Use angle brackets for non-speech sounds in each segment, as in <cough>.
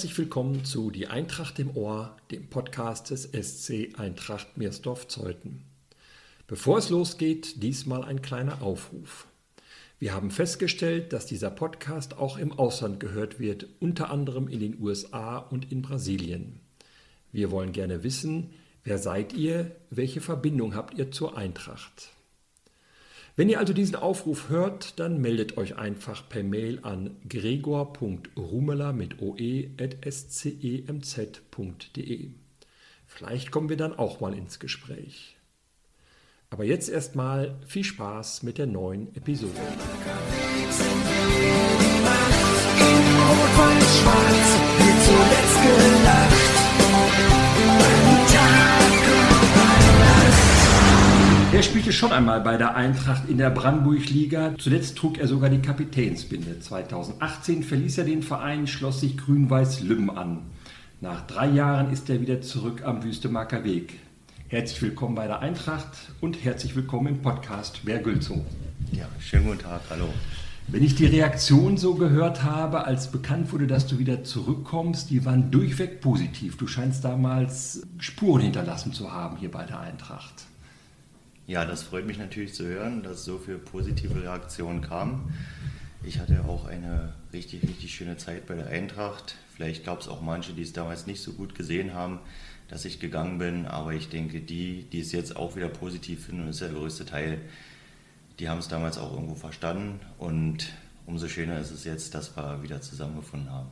herzlich willkommen zu Die Eintracht im Ohr, dem Podcast des SC Eintracht Meersdorf-Zeuthen. Bevor es losgeht, diesmal ein kleiner Aufruf. Wir haben festgestellt, dass dieser Podcast auch im Ausland gehört wird, unter anderem in den USA und in Brasilien. Wir wollen gerne wissen, wer seid ihr, welche Verbindung habt ihr zur Eintracht? Wenn ihr also diesen Aufruf hört, dann meldet euch einfach per Mail an gregor.rumela mit oe.scemz.de. Vielleicht kommen wir dann auch mal ins Gespräch. Aber jetzt erstmal viel Spaß mit der neuen Episode. Rot-Weiß-Schwarz, zuletzt gelacht. Er spielte schon einmal bei der Eintracht in der Brandenburg-Liga. Zuletzt trug er sogar die Kapitänsbinde. 2018 verließ er den Verein, schloss sich Grün-Weiß Lübben an. Nach drei Jahren ist er wieder zurück am Wüstemarker Weg. Herzlich willkommen bei der Eintracht und herzlich willkommen im Podcast Wer Gülzow. Ja, schönen guten Tag, hallo. Wenn ich die Reaktion so gehört habe, als bekannt wurde, dass du wieder zurückkommst, die waren durchweg positiv. Du scheinst damals Spuren hinterlassen zu haben hier bei der Eintracht. Ja, das freut mich natürlich zu hören, dass so viele positive Reaktionen kamen. Ich hatte auch eine richtig, richtig schöne Zeit bei der Eintracht. Vielleicht gab es auch manche, die es damals nicht so gut gesehen haben, dass ich gegangen bin. Aber ich denke, die, die es jetzt auch wieder positiv finden, und das ist der größte Teil, die haben es damals auch irgendwo verstanden. Und umso schöner ist es jetzt, dass wir wieder zusammengefunden haben.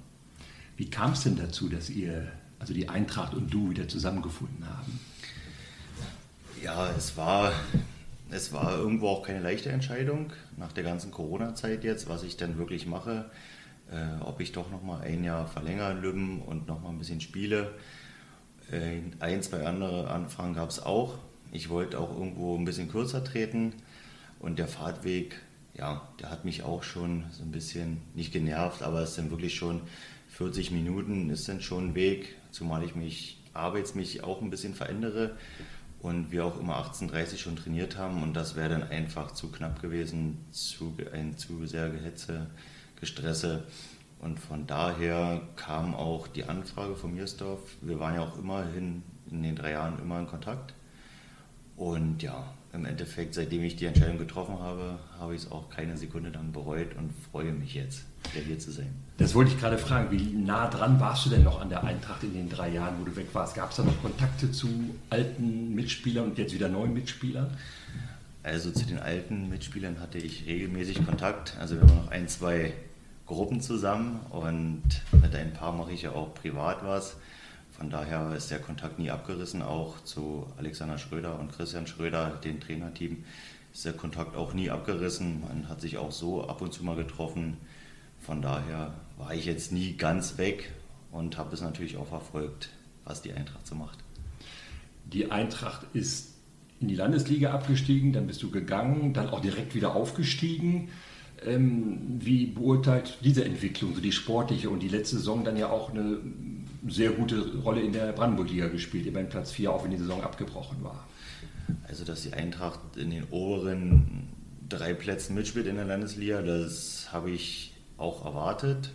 Wie kam es denn dazu, dass ihr, also die Eintracht und du, wieder zusammengefunden haben? Ja, es war, es war irgendwo auch keine leichte Entscheidung nach der ganzen Corona-Zeit jetzt, was ich dann wirklich mache. Äh, ob ich doch nochmal ein Jahr verlängere in Lübben und nochmal ein bisschen spiele. Äh, ein, zwei andere Anfragen gab es auch. Ich wollte auch irgendwo ein bisschen kürzer treten und der Fahrtweg, ja, der hat mich auch schon so ein bisschen nicht genervt, aber es sind wirklich schon 40 Minuten, ist dann schon ein Weg, zumal ich mich arbeitsmäßig auch ein bisschen verändere und wir auch immer 18.30 schon trainiert haben und das wäre dann einfach zu knapp gewesen, zu, ein zu sehr Gehetze, Gestresse. Und von daher kam auch die Anfrage von Miersdorf. Wir waren ja auch immerhin in den drei Jahren immer in Kontakt. Und ja, im Endeffekt, seitdem ich die Entscheidung getroffen habe, habe ich es auch keine Sekunde lang bereut und freue mich jetzt, wieder hier zu sein. Das wollte ich gerade fragen. Wie nah dran warst du denn noch an der Eintracht in den drei Jahren, wo du weg warst? Gab es da noch Kontakte zu alten Mitspielern und jetzt wieder neuen Mitspielern? Also zu den alten Mitspielern hatte ich regelmäßig Kontakt. Also wir haben noch ein, zwei Gruppen zusammen und mit ein paar mache ich ja auch privat was. Von daher ist der Kontakt nie abgerissen, auch zu Alexander Schröder und Christian Schröder, dem Trainerteam, ist der Kontakt auch nie abgerissen. Man hat sich auch so ab und zu mal getroffen. Von daher war ich jetzt nie ganz weg und habe es natürlich auch verfolgt, was die Eintracht so macht. Die Eintracht ist in die Landesliga abgestiegen, dann bist du gegangen, dann auch direkt wieder aufgestiegen. Ähm, wie beurteilt diese Entwicklung, so die sportliche und die letzte Saison dann ja auch eine sehr gute Rolle in der Brandenburg-Liga gespielt, immerhin Platz 4, auch wenn die Saison abgebrochen war. Also, dass die Eintracht in den oberen drei Plätzen mitspielt in der Landesliga, das habe ich auch erwartet,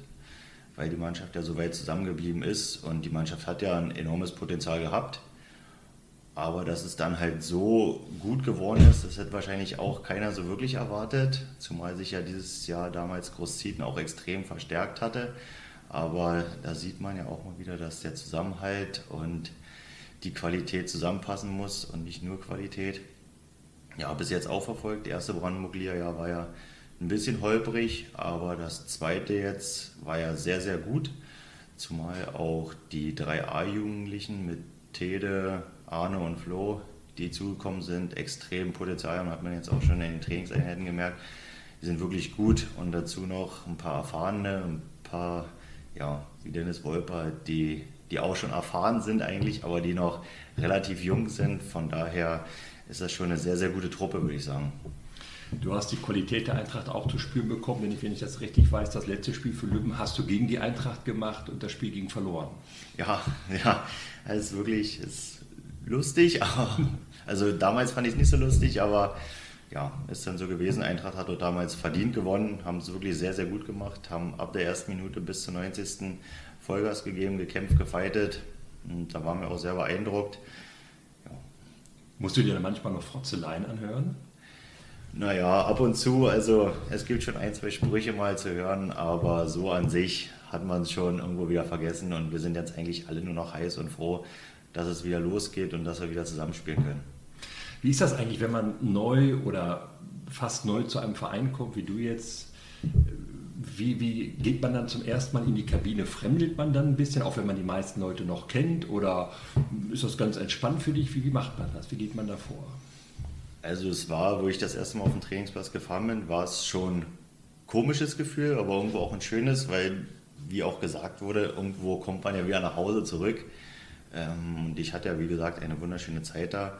weil die Mannschaft ja so weit zusammengeblieben ist und die Mannschaft hat ja ein enormes Potenzial gehabt. Aber dass es dann halt so gut geworden ist, das hätte wahrscheinlich auch keiner so wirklich erwartet, zumal sich ja dieses Jahr damals Großzieten auch extrem verstärkt hatte. Aber da sieht man ja auch mal wieder, dass der Zusammenhalt und die Qualität zusammenpassen muss und nicht nur Qualität. Ja, bis jetzt auch verfolgt. Der erste Brandenburg-Liga war ja ein bisschen holprig, aber das zweite jetzt war ja sehr, sehr gut. Zumal auch die drei A-Jugendlichen mit Tede, Arne und Flo, die zugekommen sind, extrem Potenzial haben, hat man jetzt auch schon in den Trainingseinheiten gemerkt. Die sind wirklich gut und dazu noch ein paar erfahrene, ein paar ja, wie Dennis Wolper, die, die auch schon erfahren sind eigentlich, aber die noch relativ jung sind. Von daher ist das schon eine sehr, sehr gute Truppe, würde ich sagen. Du hast die Qualität der Eintracht auch zu spüren bekommen, wenn ich, wenn ich das richtig weiß. Das letzte Spiel für Lübben hast du gegen die Eintracht gemacht und das Spiel ging verloren. Ja, <laughs> ja, es ist wirklich ist lustig. <laughs> Also damals fand ich es nicht so lustig, aber ja, ist dann so gewesen. Eintracht hat dort damals verdient gewonnen, haben es wirklich sehr, sehr gut gemacht, haben ab der ersten Minute bis zur 90. Vollgas gegeben, gekämpft, gefeitet. Und da waren wir auch sehr beeindruckt. Ja. Musst du dir dann manchmal noch Frotzeleien anhören? Naja, ab und zu. Also es gibt schon ein, zwei Sprüche mal zu hören, aber so an sich hat man es schon irgendwo wieder vergessen und wir sind jetzt eigentlich alle nur noch heiß und froh, dass es wieder losgeht und dass wir wieder zusammenspielen können. Wie ist das eigentlich, wenn man neu oder fast neu zu einem Verein kommt, wie du jetzt? Wie, wie, geht man dann zum ersten Mal in die Kabine? Fremdelt man dann ein bisschen, auch wenn man die meisten Leute noch kennt? Oder ist das ganz entspannt für dich? Wie, wie macht man das? Wie geht man da vor? Also es war, wo ich das erste Mal auf den Trainingsplatz gefahren bin, war es schon ein komisches Gefühl, aber irgendwo auch ein schönes, weil, wie auch gesagt wurde, irgendwo kommt man ja wieder nach Hause zurück. Ähm, und ich hatte ja, wie gesagt, eine wunderschöne Zeit da.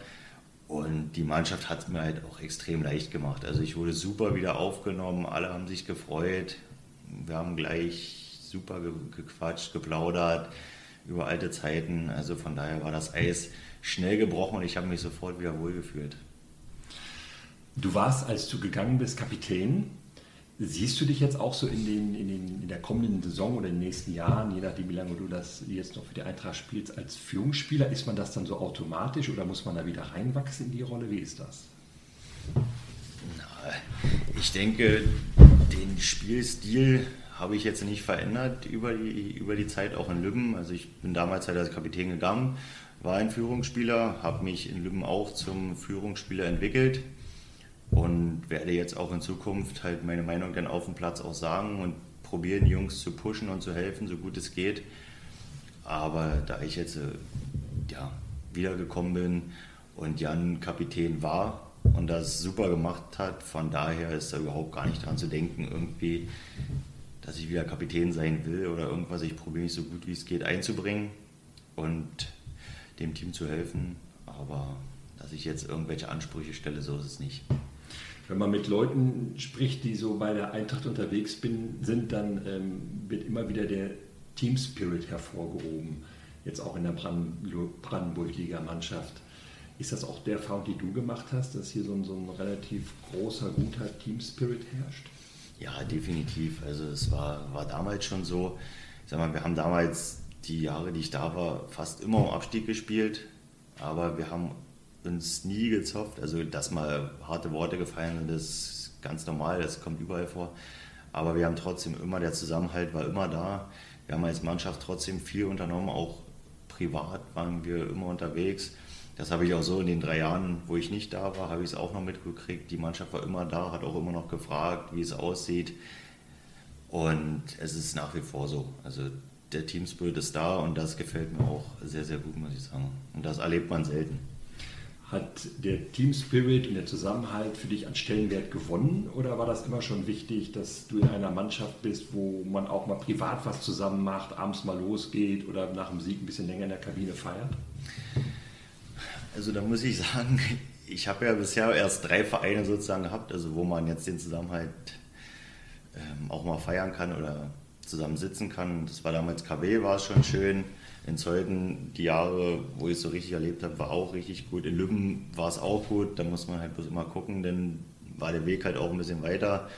Und die Mannschaft hat es mir halt auch extrem leicht gemacht. Also ich wurde super wieder aufgenommen, alle haben sich gefreut. Wir haben gleich super gequatscht, geplaudert über alte Zeiten. Also von daher war das Eis schnell gebrochen und ich habe mich sofort wieder wohlgefühlt. Du warst, als du gegangen bist, Kapitän. Siehst du dich jetzt auch so in, den, in, den, in der kommenden Saison oder in den nächsten Jahren, je nachdem, wie lange du das jetzt noch für die Eintracht spielst, als Führungsspieler? Ist man das dann so automatisch oder muss man da wieder reinwachsen in die Rolle? Wie ist das? Ich denke, den Spielstil habe ich jetzt nicht verändert über die, über die Zeit auch in Lübben. Also ich bin damals halt als Kapitän gegangen, war ein Führungsspieler, habe mich in Lübben auch zum Führungsspieler entwickelt und werde jetzt auch in Zukunft halt meine Meinung dann auf dem Platz auch sagen und probieren, Jungs zu pushen und zu helfen, so gut es geht. Aber da ich jetzt äh, ja, wiedergekommen bin und Jan Kapitän war und das super gemacht hat, von daher ist da überhaupt gar nicht dran zu denken, irgendwie, dass ich wieder Kapitän sein will oder irgendwas. Ich probiere mich so gut wie es geht einzubringen und dem Team zu helfen. Aber dass ich jetzt irgendwelche Ansprüche stelle, so ist es nicht wenn man mit Leuten spricht, die so bei der Eintracht unterwegs bin, sind, dann ähm, wird immer wieder der Team Spirit hervorgehoben. Jetzt auch in der Brandenburg-Liga-Mannschaft. Ist das auch der Erfahrung, die du gemacht hast, dass hier so ein, so ein relativ großer, guter Team Spirit herrscht? Ja, definitiv. Also es war, war damals schon so. Ich sag mal, wir haben damals die Jahre, die ich da war, fast immer um Abstieg gespielt. Aber wir haben uns nie gezopft. Also, dass mal harte Worte gefallen sind, ist ganz normal, das kommt überall vor. Aber wir haben trotzdem immer, der Zusammenhalt war immer da. Wir haben als Mannschaft trotzdem viel unternommen, auch privat waren wir immer unterwegs. Das habe ich auch so in den drei Jahren, wo ich nicht da war, habe ich es auch noch mitgekriegt. Die Mannschaft war immer da, hat auch immer noch gefragt, wie es aussieht. Und es ist nach wie vor so. Also der Teamspirit ist da und das gefällt mir auch sehr, sehr gut, muss ich sagen. Und das erlebt man selten. Hat der Team Spirit und der Zusammenhalt für dich an Stellenwert gewonnen oder war das immer schon wichtig, dass du in einer Mannschaft bist, wo man auch mal privat was zusammen macht, abends mal losgeht oder nach dem Sieg ein bisschen länger in der Kabine feiert? Also da muss ich sagen, <laughs> ich habe ja bisher erst drei Vereine sozusagen gehabt, also wo man jetzt den Zusammenhalt ähm, auch mal feiern kann oder zusammen sitzen kann. Das war damals KW, war es schon schön. In Zeuthen, die Jahre, wo ich es so richtig erlebt habe, war auch richtig gut. In Lübben war es auch gut. Da muss man halt bloß immer gucken, denn war der Weg halt auch ein bisschen weiter.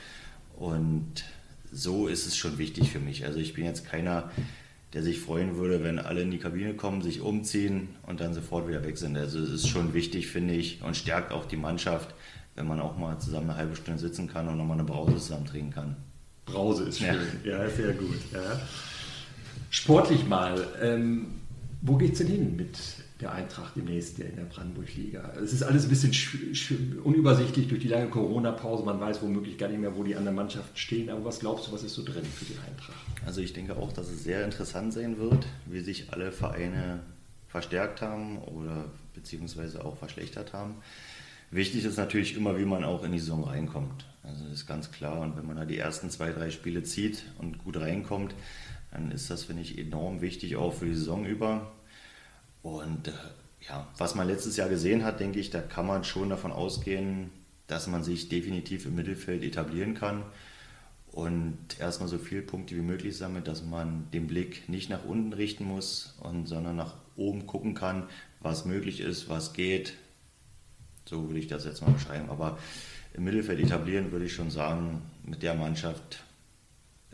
Und so ist es schon wichtig für mich. Also ich bin jetzt keiner, der sich freuen würde, wenn alle in die Kabine kommen, sich umziehen und dann sofort wieder weg sind. Also es ist schon wichtig, finde ich, und stärkt auch die Mannschaft, wenn man auch mal zusammen eine halbe Stunde sitzen kann und nochmal eine Brause zusammen trinken kann. Brause ist schön, ja, ja sehr gut. Ja. Sportlich mal, ähm, wo geht es denn hin mit der Eintracht demnächst in der Brandenburg-Liga? Es ist alles ein bisschen unübersichtlich durch die lange Corona-Pause. Man weiß womöglich gar nicht mehr, wo die anderen Mannschaften stehen. Aber was glaubst du, was ist so drin für die Eintracht? Also ich denke auch, dass es sehr interessant sein wird, wie sich alle Vereine verstärkt haben oder beziehungsweise auch verschlechtert haben. Wichtig ist natürlich immer, wie man auch in die Saison reinkommt. Also das ist ganz klar. Und wenn man da die ersten zwei, drei Spiele zieht und gut reinkommt, dann ist das, finde ich, enorm wichtig auch für die Saison über. Und äh, ja, was man letztes Jahr gesehen hat, denke ich, da kann man schon davon ausgehen, dass man sich definitiv im Mittelfeld etablieren kann und erstmal so viele Punkte wie möglich sammelt, dass man den Blick nicht nach unten richten muss, und, sondern nach oben gucken kann, was möglich ist, was geht. So würde ich das jetzt mal beschreiben. Aber im Mittelfeld etablieren würde ich schon sagen, mit der Mannschaft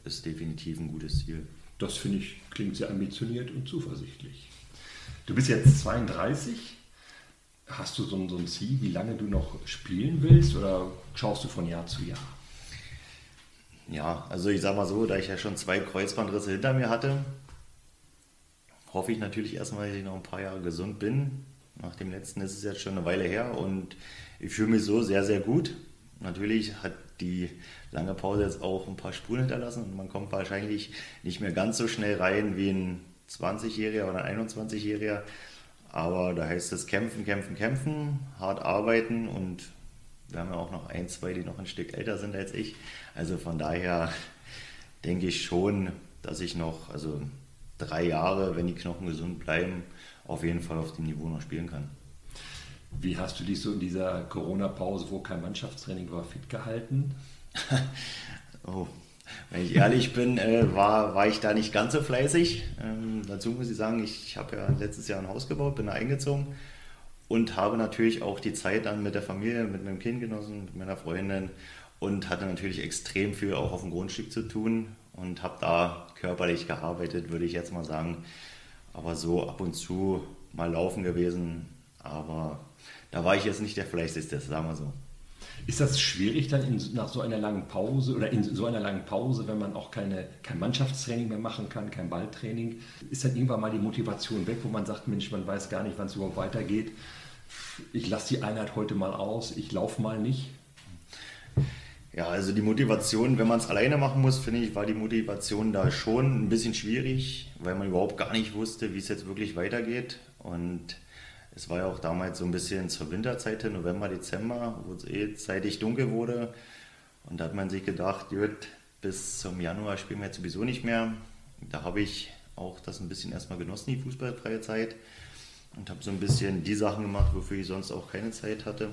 ist definitiv ein gutes Ziel. Das finde ich klingt sehr ambitioniert und zuversichtlich. Du bist jetzt 32. Hast du so ein, so ein Ziel, wie lange du noch spielen willst oder schaust du von Jahr zu Jahr? Ja, also ich sag mal so, da ich ja schon zwei Kreuzbandrisse hinter mir hatte, hoffe ich natürlich erstmal, dass ich noch ein paar Jahre gesund bin. Nach dem letzten ist es jetzt schon eine Weile her und ich fühle mich so sehr, sehr gut. Natürlich hat die lange Pause jetzt auch ein paar Spuren hinterlassen und man kommt wahrscheinlich nicht mehr ganz so schnell rein wie ein 20-Jähriger oder ein 21-Jähriger. Aber da heißt es kämpfen, kämpfen, kämpfen, hart arbeiten und wir haben ja auch noch ein, zwei, die noch ein Stück älter sind als ich. Also von daher denke ich schon, dass ich noch, also drei Jahre, wenn die Knochen gesund bleiben, auf jeden Fall auf dem Niveau noch spielen kann. Wie hast du dich so in dieser Corona-Pause, wo kein Mannschaftstraining war, fit gehalten? <laughs> oh, wenn ich ehrlich bin, äh, war, war ich da nicht ganz so fleißig. Ähm, dazu muss ich sagen, ich, habe ja letztes Jahr ein Haus gebaut, bin da eingezogen und habe natürlich auch die Zeit dann mit der Familie, mit meinem Kind genossen, mit meiner Freundin und hatte natürlich extrem viel auch auf dem Grundstück zu tun und habe da körperlich gearbeitet, würde ich jetzt mal sagen. Aber so ab und zu mal laufen gewesen, aber da war ich jetzt nicht der fleißigste, sagen wir so. Ist das schwierig dann in, nach so einer langen Pause oder in so einer langen Pause, wenn man auch keine, kein Mannschaftstraining mehr machen kann, kein Balltraining? Ist dann irgendwann mal die Motivation weg, wo man sagt, Mensch, man weiß gar nicht, wann es überhaupt weitergeht. Ich lasse die Einheit heute mal aus, ich laufe mal nicht. Ja, also die Motivation, wenn man es alleine machen muss, finde ich, war die Motivation da schon ein bisschen schwierig, weil man überhaupt gar nicht wusste, wie es jetzt wirklich weitergeht. Und es war ja auch damals so ein bisschen zur Winterzeit, November, Dezember, wo es eh zeitig dunkel wurde. Und da hat man sich gedacht, gut, bis zum Januar spielen wir jetzt sowieso nicht mehr. Da habe ich auch das ein bisschen erstmal genossen, die fußballfreie Zeit. Und habe so ein bisschen die Sachen gemacht, wofür ich sonst auch keine Zeit hatte.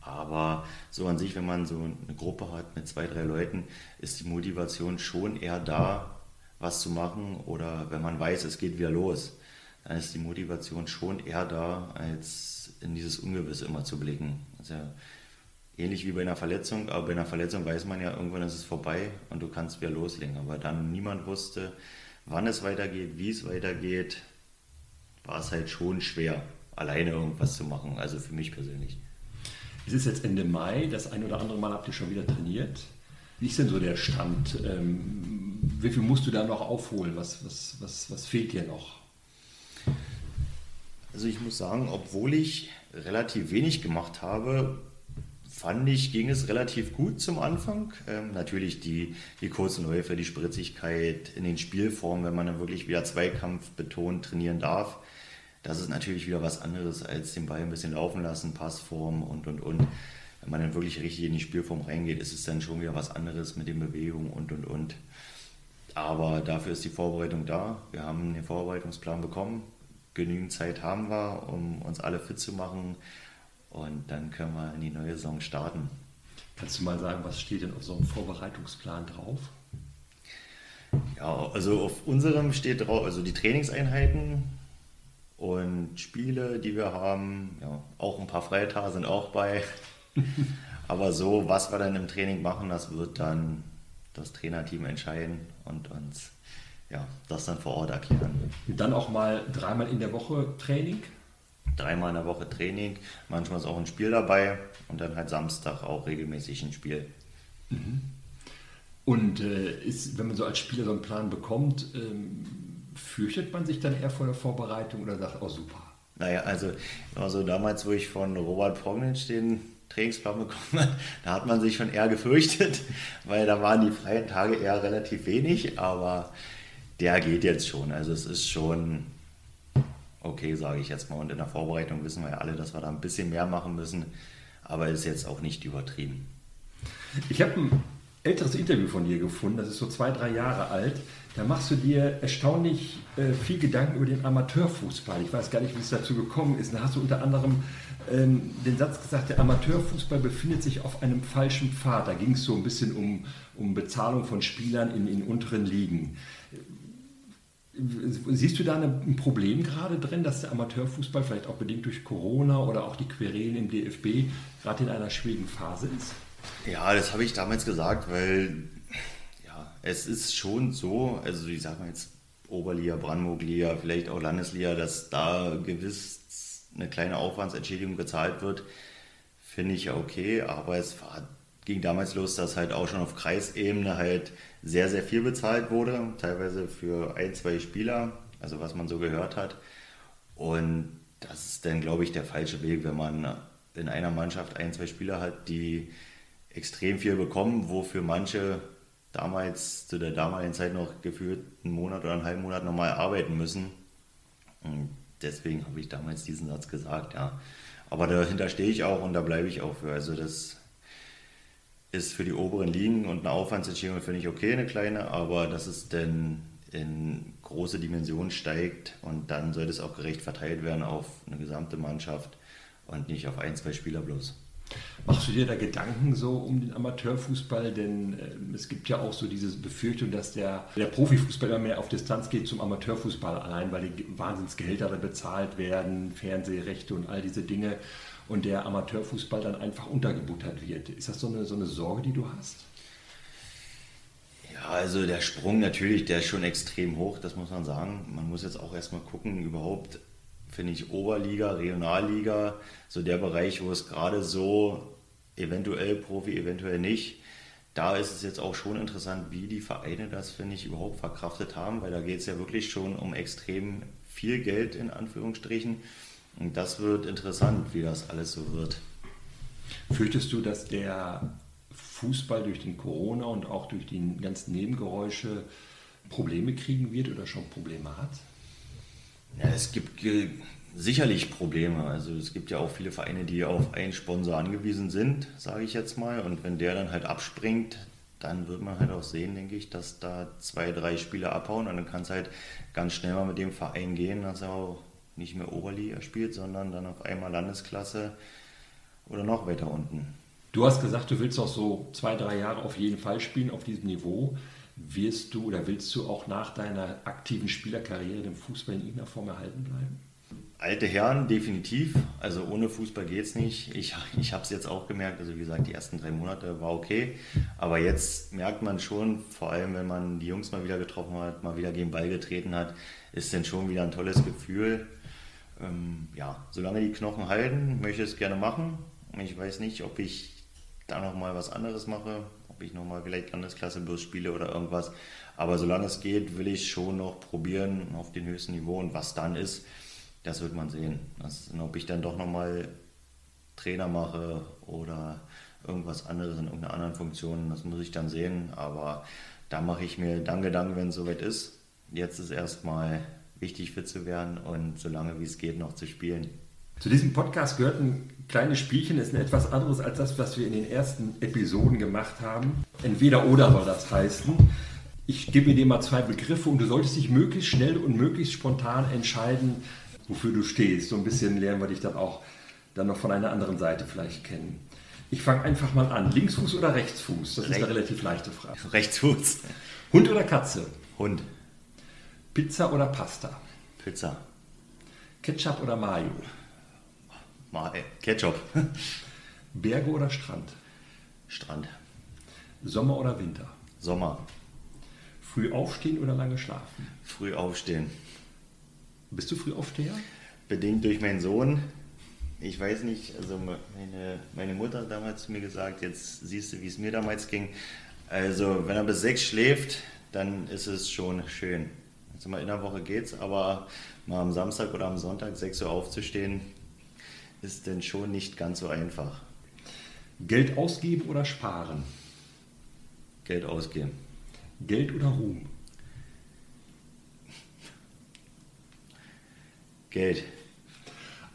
Aber so an sich, wenn man so eine Gruppe hat mit zwei, drei Leuten, ist die Motivation schon eher da, was zu machen. Oder wenn man weiß, es geht wieder los, dann ist die Motivation schon eher da, als in dieses Ungewisse immer zu blicken. Also ähnlich wie bei einer Verletzung, aber bei einer Verletzung weiß man ja, irgendwann ist es vorbei und du kannst wieder loslegen. Aber dann niemand wusste, wann es weitergeht, wie es weitergeht, war es halt schon schwer, alleine irgendwas zu machen. Also für mich persönlich. Es ist jetzt Ende Mai, das ein oder andere Mal habt ihr schon wieder trainiert. Wie ist denn so der Stand? Ähm, wie viel musst du da noch aufholen? Was, was, was, was fehlt dir noch? Also ich muss sagen, obwohl ich relativ wenig gemacht habe, fand ich, ging es relativ gut zum Anfang. Ähm, natürlich die, die kurzen Läufe, die Spritzigkeit in den Spielformen, wenn man dann wirklich wieder Zweikampf betont trainieren darf, das ist natürlich wieder was anderes als den Ball ein bisschen laufen lassen, Passform und und und. Wenn man dann wirklich richtig in die Spielform reingeht, ist es dann schon wieder was anderes mit den Bewegungen und und und. Aber dafür ist die Vorbereitung da. Wir haben den Vorbereitungsplan bekommen. Genügend Zeit haben wir, um uns alle fit zu machen. Und dann können wir in die neue Saison starten. Kannst du mal sagen, was steht denn auf so einem Vorbereitungsplan drauf? Ja, also auf unserem steht drauf, also die Trainingseinheiten, und Spiele, die wir haben, ja, auch ein paar Freitage sind auch bei. <laughs> Aber so, was wir dann im Training machen, das wird dann das Trainerteam entscheiden und uns ja, das dann vor Ort erklären. Und dann auch mal dreimal in der Woche Training? Dreimal in der Woche Training, manchmal ist auch ein Spiel dabei und dann halt Samstag auch regelmäßig ein Spiel. Mhm. Und äh, ist, wenn man so als Spieler so einen Plan bekommt, ähm, fürchtet man sich dann eher vor der Vorbereitung oder sagt, oh super? Naja, also, also damals, wo ich von Robert Prognitsch den Trainingsplan bekommen habe, <laughs> da hat man sich schon eher gefürchtet, <laughs> weil da waren die freien Tage eher relativ wenig, aber der geht jetzt schon. Also es ist schon okay, sage ich jetzt mal. Und in der Vorbereitung wissen wir ja alle, dass wir da ein bisschen mehr machen müssen, aber ist jetzt auch nicht übertrieben. Ich habe ein älteres Interview von dir gefunden, das ist so zwei, drei Jahre alt. Da machst du dir erstaunlich äh, viel Gedanken über den Amateurfußball. Ich weiß gar nicht, wie es dazu gekommen ist. Da hast du unter anderem ähm, den Satz gesagt, der Amateurfußball befindet sich auf einem falschen Pfad. Da ging es so ein bisschen um, um Bezahlung von Spielern in, in unteren Ligen. Siehst du da ein Problem gerade drin, dass der Amateurfußball vielleicht auch bedingt durch Corona oder auch die Querelen im DFB gerade in einer schwierigen Phase ist? Ja, das habe ich damals gesagt, weil ja, es ist schon so, also ich sage mal jetzt Oberliga, Brandenburg-Liga, vielleicht auch Landesliga, dass da gewiss eine kleine Aufwandsentschädigung gezahlt wird, finde ich ja okay, aber es war, ging damals los, dass halt auch schon auf Kreisebene halt sehr, sehr viel bezahlt wurde, teilweise für ein, zwei Spieler, also was man so gehört hat. Und das ist dann, glaube ich, der falsche Weg, wenn man in einer Mannschaft ein, zwei Spieler hat, die extrem viel bekommen, wofür manche damals zu der damaligen Zeit noch gefühlt einen Monat oder einen halben Monat nochmal arbeiten müssen. Und deswegen habe ich damals diesen Satz gesagt, ja. Aber dahinter stehe ich auch und da bleibe ich auch für. Also das ist für die oberen Ligen und eine Aufwandsentschädigung finde ich okay, eine kleine, aber dass es denn in große Dimensionen steigt und dann sollte es auch gerecht verteilt werden auf eine gesamte Mannschaft und nicht auf ein, zwei Spieler bloß. Machst du dir da Gedanken so um den Amateurfußball? Denn äh, es gibt ja auch so diese Befürchtung, dass der, der Profifußballer mehr auf Distanz geht zum Amateurfußball allein, weil die Wahnsinnsgehälter bezahlt werden, Fernsehrechte und all diese Dinge und der Amateurfußball dann einfach untergebuttert wird. Ist das so eine, so eine Sorge, die du hast? Ja, also der Sprung natürlich, der ist schon extrem hoch, das muss man sagen. Man muss jetzt auch erstmal gucken, überhaupt finde ich Oberliga, Regionalliga, so der Bereich, wo es gerade so eventuell Profi, eventuell nicht. Da ist es jetzt auch schon interessant, wie die Vereine das, finde ich, überhaupt verkraftet haben, weil da geht es ja wirklich schon um extrem viel Geld in Anführungsstrichen. Und das wird interessant, wie das alles so wird. Fürchtest du, dass der Fußball durch den Corona und auch durch die ganzen Nebengeräusche Probleme kriegen wird oder schon Probleme hat? Ja, es gibt sicherlich Probleme. Also es gibt ja auch viele Vereine, die auf einen Sponsor angewiesen sind, sage ich jetzt mal. Und wenn der dann halt abspringt, dann wird man halt auch sehen, denke ich, dass da zwei, drei Spieler abhauen und dann kann es halt ganz schnell mal mit dem Verein gehen, dass er auch nicht mehr Oberliga spielt, sondern dann auf einmal Landesklasse oder noch weiter unten. Du hast gesagt, du willst auch so zwei, drei Jahre auf jeden Fall spielen auf diesem Niveau. Wirst du oder willst du auch nach deiner aktiven Spielerkarriere den Fußball in irgendeiner Form erhalten bleiben? Alte Herren, definitiv. Also ohne Fußball geht es nicht. Ich, <laughs> ich habe es jetzt auch gemerkt. Also wie gesagt, die ersten drei Monate war okay. Aber jetzt merkt man schon, vor allem wenn man die Jungs mal wieder getroffen hat, mal wieder gegen Ball getreten hat, ist dann schon wieder ein tolles Gefühl. Ähm, ja, solange die Knochen halten, möchte ich es gerne machen. Ich weiß nicht, ob ich da nochmal was anderes mache ob ich nochmal vielleicht Landesklasse bloß spiele oder irgendwas. Aber solange es geht, will ich schon noch probieren auf dem höchsten Niveau und was dann ist, das wird man sehen. Das, ob ich dann doch nochmal Trainer mache oder irgendwas anderes in irgendeiner anderen Funktion, das muss ich dann sehen. Aber da mache ich mir dann Gedanken, wenn es soweit ist. Jetzt ist erstmal wichtig fit zu werden und so lange wie es geht noch zu spielen. Zu diesem Podcast gehört ein kleines Spielchen, ist ein etwas anderes als das, was wir in den ersten Episoden gemacht haben. Entweder oder soll das heißen. Ich gebe dir mal zwei Begriffe und du solltest dich möglichst schnell und möglichst spontan entscheiden, wofür du stehst. So ein bisschen lernen wir dich dann auch dann noch von einer anderen Seite vielleicht kennen. Ich fange einfach mal an. Linksfuß oder Rechtsfuß? Das ist eine relativ leichte Frage. Rechtsfuß. Hund oder Katze? Hund. Pizza oder Pasta? Pizza. Ketchup oder Mayo? Mal Ketchup. <laughs> Berge oder Strand? Strand. Sommer oder Winter? Sommer. Früh aufstehen oder lange schlafen? Früh aufstehen. Bist du früh aufsteher? Bedingt durch meinen Sohn. Ich weiß nicht, also meine, meine Mutter hat damals zu mir gesagt, jetzt siehst du, wie es mir damals ging. Also wenn er bis sechs schläft, dann ist es schon schön. Also mal in der Woche geht's, aber mal am Samstag oder am Sonntag sechs Uhr aufzustehen, ist denn schon nicht ganz so einfach. Geld ausgeben oder sparen? Geld ausgeben. Geld oder Ruhm? Geld.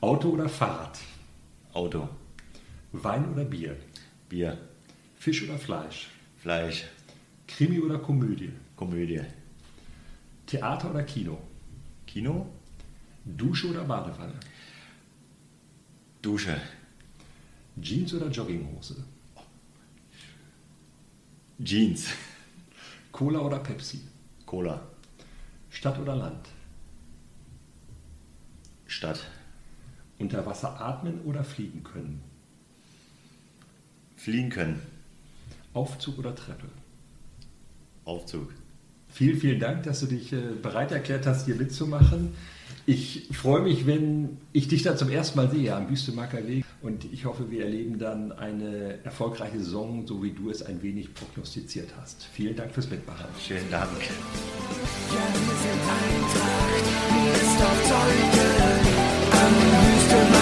Auto oder Fahrrad? Auto. Wein oder Bier? Bier. Fisch oder Fleisch? Fleisch. Krimi oder Komödie? Komödie. Theater oder Kino? Kino. Dusche oder Badewanne? Dusche. Jeans oder Jogginghose? Jeans. Cola oder Pepsi? Cola. Stadt oder Land? Stadt. Unter Wasser atmen oder fliegen können? Fliegen können. Aufzug oder Treppe? Aufzug. Vielen, vielen Dank, dass du dich äh, bereit erklärt hast, hier mitzumachen. Ich freue mich, wenn ich dich dann zum ersten Mal sehe am Büstemacker Weg und ich hoffe, wir erleben dann eine erfolgreiche Saison, so wie du es ein wenig prognostiziert hast. Vielen Dank fürs Mitmachen. Schönen Dank. Ja, wir sind Eintracht, mir ist auf Zeugen am Wüstenmarkt.